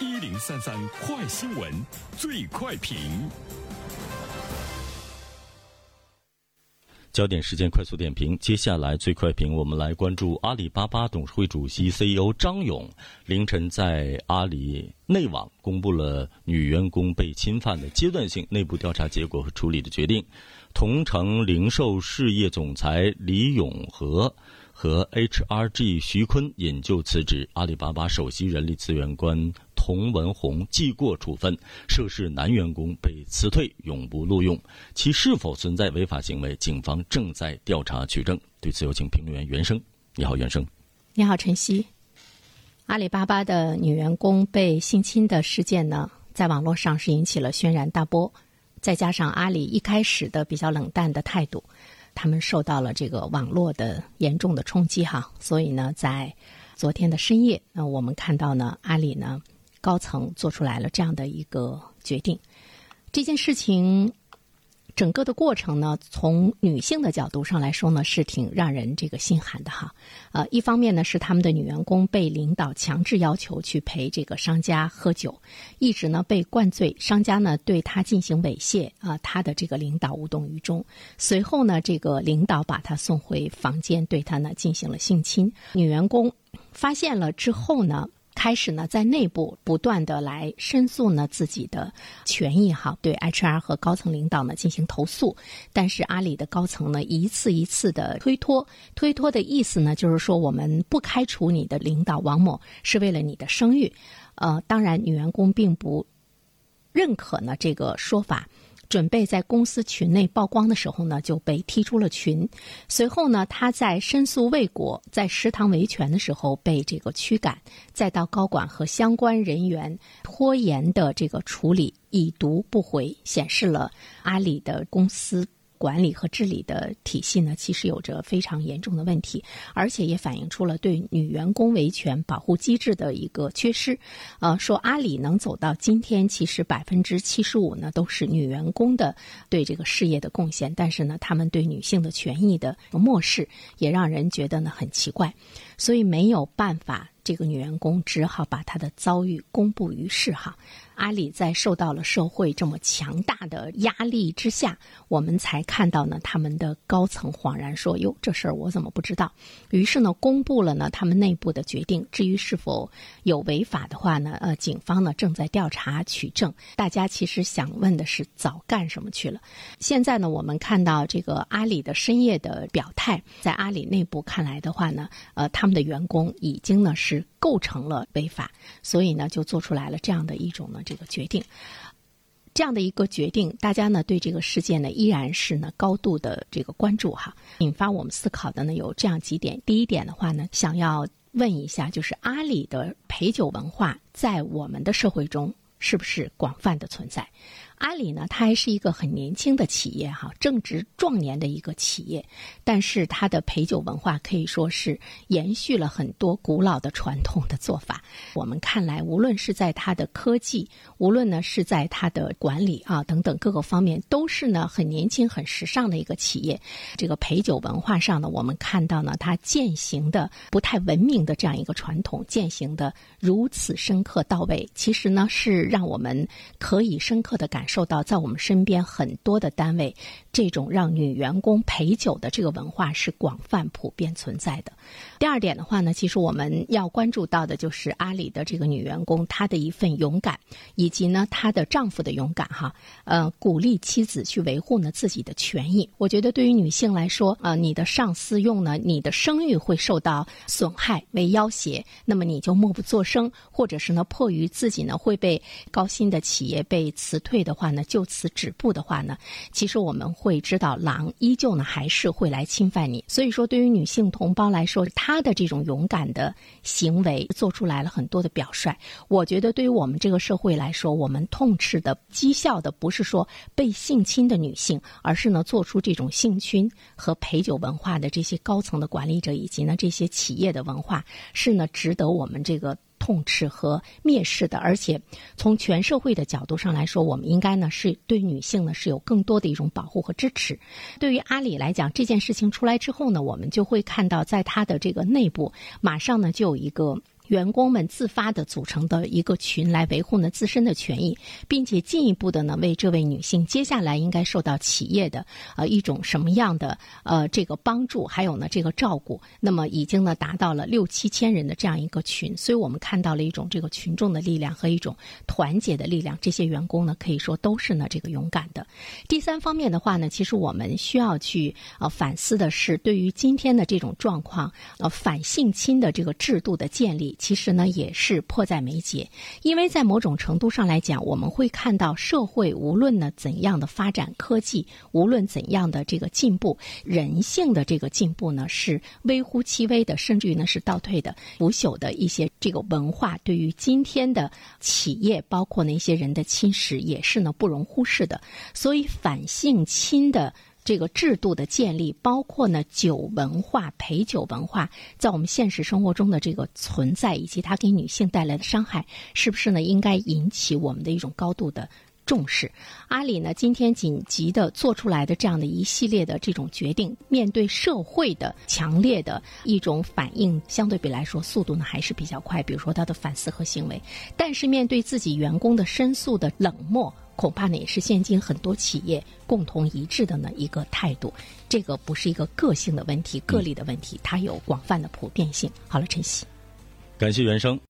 一零三三快新闻，最快评。焦点时间快速点评，接下来最快评，我们来关注阿里巴巴董事会主席 CEO 张勇凌晨在阿里内网公布了女员工被侵犯的阶段性内部调查结果和处理的决定。同城零售事业总裁李永和和 HRG 徐坤引咎辞职，阿里巴巴首席人力资源官。童文红记过处分，涉事男员工被辞退，永不录用。其是否存在违法行为，警方正在调查取证。对此，有请评论员袁生。你好，袁生。你好，晨曦。阿里巴巴的女员工被性侵的事件呢，在网络上是引起了轩然大波。再加上阿里一开始的比较冷淡的态度，他们受到了这个网络的严重的冲击哈。所以呢，在昨天的深夜，那我们看到呢，阿里呢。高层做出来了这样的一个决定，这件事情整个的过程呢，从女性的角度上来说呢，是挺让人这个心寒的哈。呃，一方面呢是他们的女员工被领导强制要求去陪这个商家喝酒，一直呢被灌醉，商家呢对他进行猥亵啊，他的这个领导无动于衷。随后呢，这个领导把他送回房间，对他呢进行了性侵。女员工发现了之后呢。开始呢，在内部不断的来申诉呢自己的权益哈，对 HR 和高层领导呢进行投诉，但是阿里的高层呢一次一次的推脱，推脱的意思呢就是说我们不开除你的领导王某是为了你的声誉，呃，当然女员工并不认可呢这个说法。准备在公司群内曝光的时候呢，就被踢出了群。随后呢，他在申诉未果，在食堂维权的时候被这个驱赶，再到高管和相关人员拖延的这个处理，已读不回，显示了阿里的公司。管理和治理的体系呢，其实有着非常严重的问题，而且也反映出了对女员工维权保护机制的一个缺失。呃，说阿里能走到今天，其实百分之七十五呢都是女员工的对这个事业的贡献，但是呢，他们对女性的权益的漠视，也让人觉得呢很奇怪。所以没有办法，这个女员工只好把她的遭遇公布于世哈。阿里在受到了社会这么强大的压力之下，我们才看到呢，他们的高层恍然说：“哟，这事儿我怎么不知道？”于是呢，公布了呢他们内部的决定。至于是否有违法的话呢，呃，警方呢正在调查取证。大家其实想问的是，早干什么去了？现在呢，我们看到这个阿里的深夜的表态，在阿里内部看来的话呢，呃，他们的员工已经呢是构成了违法，所以呢就做出来了这样的一种呢。这个决定，这样的一个决定，大家呢对这个事件呢依然是呢高度的这个关注哈。引发我们思考的呢有这样几点。第一点的话呢，想要问一下，就是阿里的陪酒文化在我们的社会中是不是广泛的存在？阿里呢，它还是一个很年轻的企业哈，正值壮年的一个企业，但是它的陪酒文化可以说是延续了很多古老的传统的做法。我们看来，无论是在它的科技，无论呢是在它的管理啊等等各个方面，都是呢很年轻、很时尚的一个企业。这个陪酒文化上呢，我们看到呢，它践行的不太文明的这样一个传统，践行的如此深刻到位，其实呢是让我们可以深刻的感。受到在我们身边很多的单位，这种让女员工陪酒的这个文化是广泛普遍存在的。第二点的话呢，其实我们要关注到的就是阿里的这个女员工她的一份勇敢，以及呢她的丈夫的勇敢哈。呃，鼓励妻子去维护呢自己的权益。我觉得对于女性来说，啊，你的上司用呢你的声誉会受到损害为要挟，那么你就默不作声，或者是呢迫于自己呢会被高薪的企业被辞退的。话呢，就此止步的话呢，其实我们会知道，狼依旧呢还是会来侵犯你。所以说，对于女性同胞来说，她的这种勇敢的行为，做出来了很多的表率。我觉得，对于我们这个社会来说，我们痛斥的、讥笑的，不是说被性侵的女性，而是呢做出这种性侵和陪酒文化的这些高层的管理者，以及呢这些企业的文化，是呢值得我们这个。痛斥和蔑视的，而且从全社会的角度上来说，我们应该呢是对女性呢是有更多的一种保护和支持。对于阿里来讲，这件事情出来之后呢，我们就会看到，在它的这个内部，马上呢就有一个员工们自发的组成的一个群来维护呢自身的权益，并且进一步的呢为这位女性接下来应该受到企业的呃一种什么样的呃这个帮助，还有呢这个照顾，那么已经呢达到了六七千人的这样一个群，所以我们看到了一种这个群众的力量和一种团结的力量。这些员工呢可以说都是呢这个勇敢的。第三方面的话呢，其实我们需要去呃反思的是，对于今天的这种状况，呃反性侵的这个制度的建立。其实呢，也是迫在眉睫，因为在某种程度上来讲，我们会看到社会无论呢怎样的发展科技，无论怎样的这个进步，人性的这个进步呢是微乎其微的，甚至于呢是倒退的。腐朽的一些这个文化对于今天的企业，包括那些人的侵蚀，也是呢不容忽视的。所以反性侵的。这个制度的建立，包括呢酒文化、陪酒文化，在我们现实生活中的这个存在，以及它给女性带来的伤害，是不是呢应该引起我们的一种高度的重视？阿里呢今天紧急的做出来的这样的一系列的这种决定，面对社会的强烈的一种反应，相对比来说速度呢还是比较快。比如说他的反思和行为，但是面对自己员工的申诉的冷漠。恐怕呢也是现今很多企业共同一致的呢一个态度，这个不是一个个性的问题、个例的问题，它有广泛的普遍性。好了，晨曦，感谢原生。